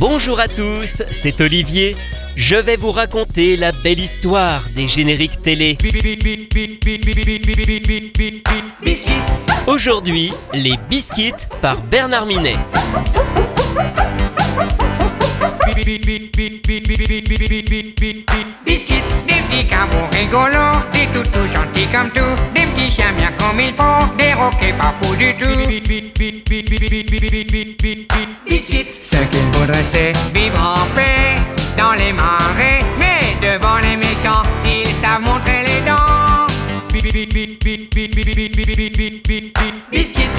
Bonjour à tous, c'est Olivier. Je vais vous raconter la belle histoire des génériques télé. Aujourd'hui, les biscuits par Bernard Minet. Des petits des gentils comme tout, des petits roquets pas fous du tout. Biscuits, ce qu'il faudrait c'est vivre en paix dans les marais, mais devant les méchants, ils savent montrer les dents. Biscuits.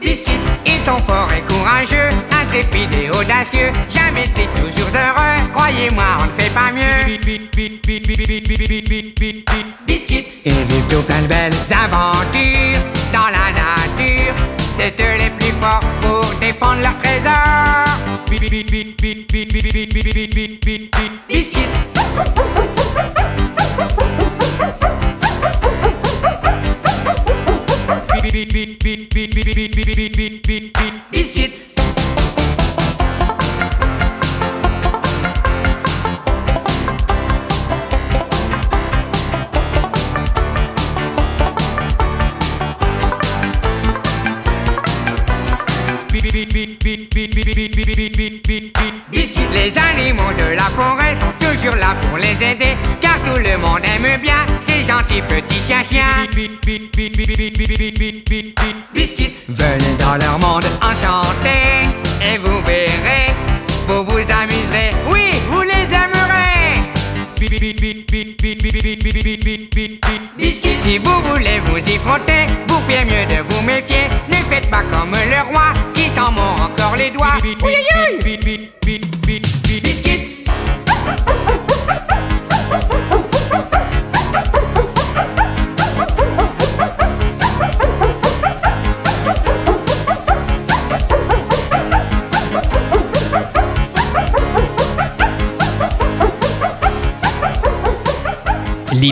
Biscuits, ils sont forts et courageux, intrépides et audacieux, jamais tristes, toujours heureux, croyez-moi, on ne fait pas mieux. Biscuits, ils vivent tout plein de belles aventures dans la nature, c'est eux les plus forts pour défendre leur trésor. Biscuits. Biscuits. Biscuits, les animaux de la forêt sont toujours là pour les aider, car tout le monde aime bien ces gentils petits chiens chiens. Biscuits, venez dans leur monde enchanté, et vous verrez, vous vous amuserez, oui, vous les aimerez. Biscuits, si vous voulez vous y frotter, vous faites mieux de vous méfier, ne faites pas comme le roi qui s'en mord encore les doigts. Oui, oui, oui.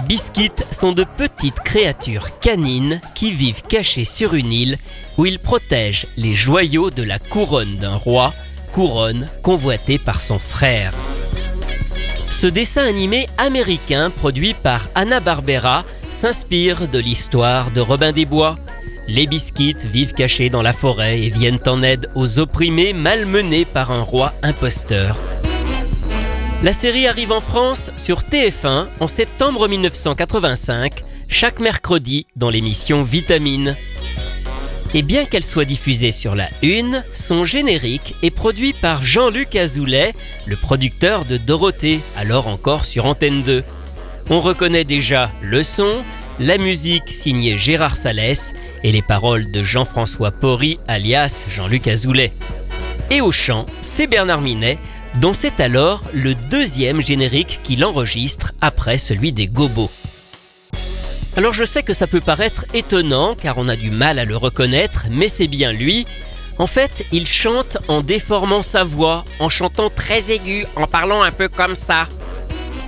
Les biscuits sont de petites créatures canines qui vivent cachées sur une île où ils protègent les joyaux de la couronne d'un roi, couronne convoitée par son frère. Ce dessin animé américain produit par Hanna-Barbera s'inspire de l'histoire de Robin des Bois. Les biscuits vivent cachés dans la forêt et viennent en aide aux opprimés malmenés par un roi imposteur. La série arrive en France sur TF1 en septembre 1985, chaque mercredi dans l'émission Vitamine. Et bien qu'elle soit diffusée sur la Une, son générique est produit par Jean-Luc Azoulay, le producteur de Dorothée, alors encore sur Antenne 2. On reconnaît déjà le son, la musique signée Gérard Salès et les paroles de Jean-François Porry alias Jean-Luc Azoulay. Et au chant, c'est Bernard Minet, dont c'est alors le deuxième générique qu'il enregistre après celui des Gobos. Alors je sais que ça peut paraître étonnant car on a du mal à le reconnaître, mais c'est bien lui. En fait, il chante en déformant sa voix, en chantant très aigu, en parlant un peu comme ça.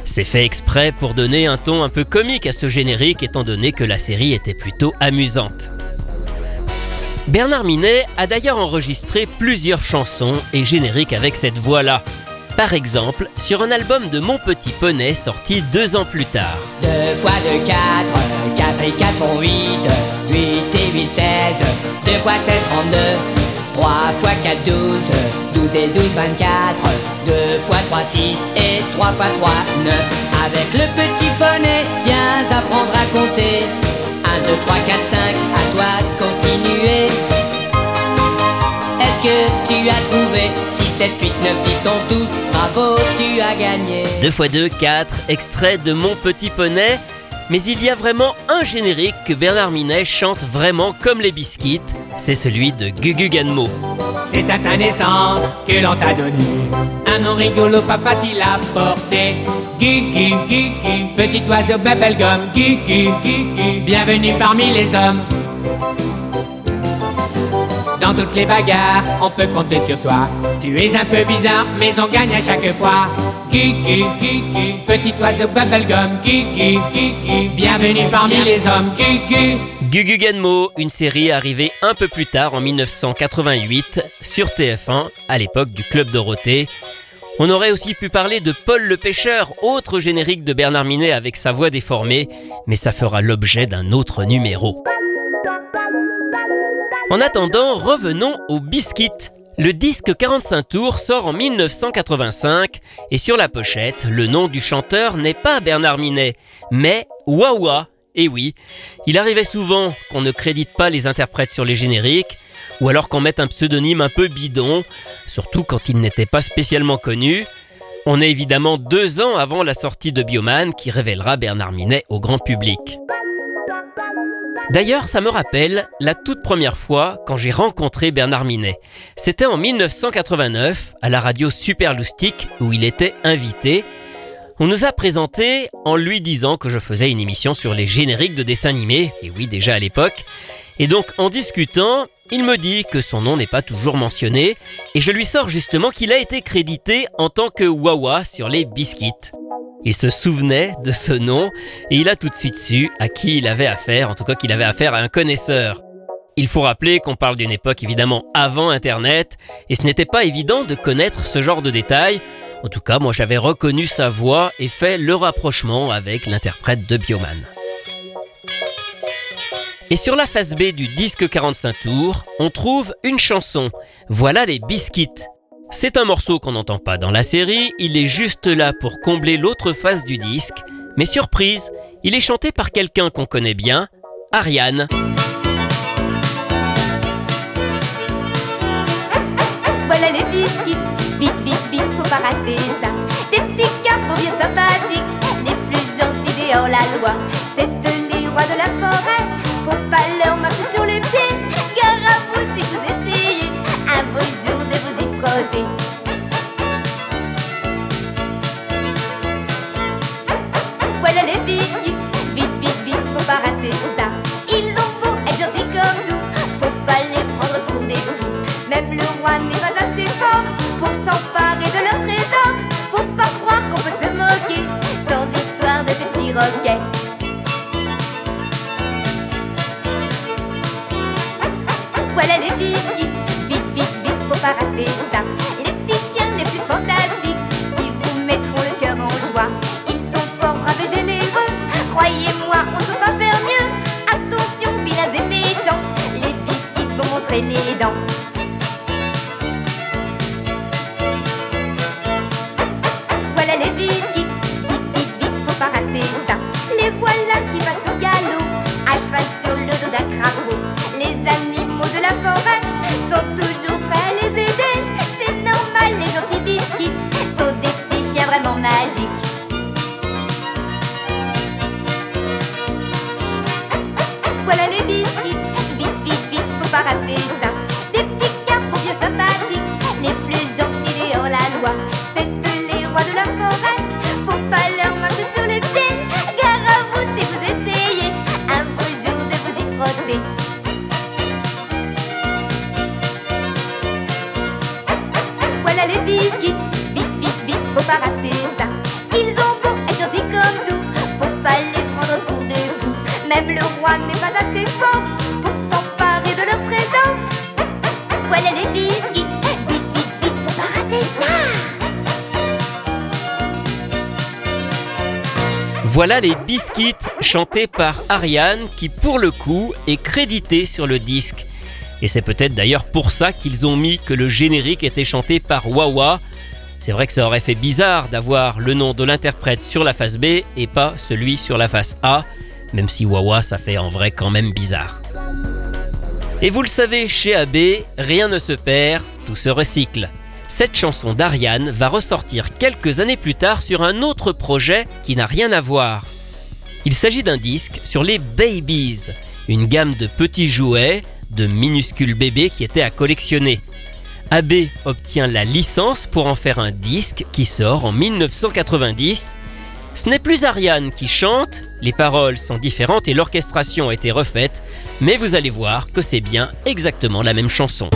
C'est fait exprès pour donner un ton un peu comique à ce générique étant donné que la série était plutôt amusante. Bernard Minet a d'ailleurs enregistré plusieurs chansons et génériques avec cette voix-là. Par exemple, sur un album de Mon Petit Poney sorti deux ans plus tard. 2 fois 2, 4, 4 et 4 font 8, 8 et 8, 16, 2 fois 16, 32, 3 fois 4, 12, 12 et 12, 24, 2 fois 3, 6 et 3 fois 3, 9. Avec le petit poney, viens apprendre à compter. 1, 2, 3, 4, 5, à toi de continuer. Est-ce que tu as trouvé 6, 7, 8, 9, 10, 11, 12 Bravo, tu as gagné? 2 x 2, 4, extrait de Mon Petit Poney. Mais il y a vraiment un générique que Bernard Minet chante vraiment comme les biscuits, c'est celui de Gugu Ganmo. C'est à ta naissance que l'on t'a donné Un nom rigolo, pas facile à porter Gugu, Gugu, petit oiseau bubblegum Gugu, Gugu, bienvenue parmi les hommes. Dans toutes les bagarres, on peut compter sur toi. Tu es un peu bizarre, mais on gagne à chaque fois. Kiki, Kiki, petit oiseau bubblegum, Kiki, Kiki, bienvenue parmi les hommes, Kiki. Gugu Genmo, une série arrivée un peu plus tard en 1988 sur TF1, à l'époque du Club Dorothée. On aurait aussi pu parler de Paul le pêcheur, autre générique de Bernard Minet avec sa voix déformée, mais ça fera l'objet d'un autre numéro. En attendant, revenons au biscuit. Le disque 45 tours sort en 1985 et sur la pochette, le nom du chanteur n'est pas Bernard Minet, mais Wawa. Et oui, il arrivait souvent qu'on ne crédite pas les interprètes sur les génériques, ou alors qu'on mette un pseudonyme un peu bidon, surtout quand il n'était pas spécialement connu. On est évidemment deux ans avant la sortie de Bioman qui révélera Bernard Minet au grand public. D'ailleurs, ça me rappelle la toute première fois quand j'ai rencontré Bernard Minet. C'était en 1989 à la radio Super Loustique où il était invité. On nous a présenté en lui disant que je faisais une émission sur les génériques de dessins animés, et oui déjà à l'époque. Et donc en discutant, il me dit que son nom n'est pas toujours mentionné, et je lui sors justement qu'il a été crédité en tant que Wawa sur les biscuits. Il se souvenait de ce nom et il a tout de suite su à qui il avait affaire, en tout cas qu'il avait affaire à un connaisseur. Il faut rappeler qu'on parle d'une époque évidemment avant Internet et ce n'était pas évident de connaître ce genre de détails. En tout cas, moi j'avais reconnu sa voix et fait le rapprochement avec l'interprète de Bioman. Et sur la face B du disque 45 tours, on trouve une chanson. Voilà les biscuits. C'est un morceau qu'on n'entend pas dans la série, il est juste là pour combler l'autre face du disque, mais surprise, il est chanté par quelqu'un qu'on connaît bien, Ariane. Voilà les biscuits, vite, vite, vite, faut pas rater ça. Ils ont beau être gentils comme tout, faut pas les prendre pour des fous. Même le roi n'est pas assez fort pour s'emparer de leur trésor. Faut pas croire qu'on peut se moquer sans histoire de ces petits roquets. Voilà les biscuits, Les petits chiens les plus fantastiques qui vous mettront le cœur en joie. Ils sont fort braves et généreux, croyez-moi, on ne peut pas faire mieux. Attention, vilains et méchants, les biscuits vont montrer les dents. Voilà les biscuits. Voilà les biscuits chantés par Ariane qui pour le coup est crédité sur le disque. Et c'est peut-être d'ailleurs pour ça qu'ils ont mis que le générique était chanté par Wawa. C'est vrai que ça aurait fait bizarre d'avoir le nom de l'interprète sur la face B et pas celui sur la face A, même si Wawa ça fait en vrai quand même bizarre. Et vous le savez, chez AB, rien ne se perd, tout se recycle. Cette chanson d'Ariane va ressortir quelques années plus tard sur un autre projet qui n'a rien à voir. Il s'agit d'un disque sur les Babies, une gamme de petits jouets, de minuscules bébés qui étaient à collectionner. AB obtient la licence pour en faire un disque qui sort en 1990. Ce n'est plus Ariane qui chante, les paroles sont différentes et l'orchestration a été refaite, mais vous allez voir que c'est bien exactement la même chanson.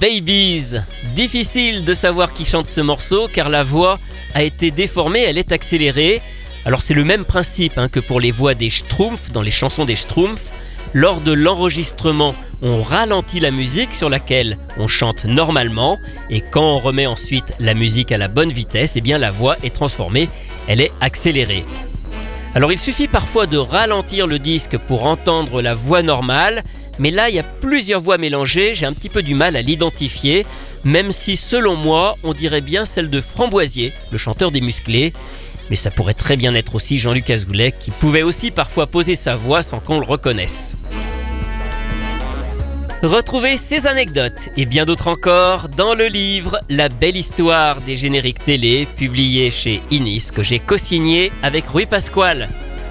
Babies. Difficile de savoir qui chante ce morceau car la voix a été déformée, elle est accélérée. Alors c'est le même principe hein, que pour les voix des Schtroumpfs dans les chansons des Schtroumpfs. Lors de l'enregistrement, on ralentit la musique sur laquelle on chante normalement et quand on remet ensuite la musique à la bonne vitesse, eh bien la voix est transformée, elle est accélérée. Alors il suffit parfois de ralentir le disque pour entendre la voix normale, mais là, il y a plusieurs voix mélangées, j'ai un petit peu du mal à l'identifier, même si selon moi, on dirait bien celle de Framboisier, le chanteur des musclés. Mais ça pourrait très bien être aussi Jean-Luc Azoulay, qui pouvait aussi parfois poser sa voix sans qu'on le reconnaisse. Retrouvez ces anecdotes et bien d'autres encore dans le livre La belle histoire des génériques télé, publié chez Inis, que j'ai co-signé avec Rui Pasquale.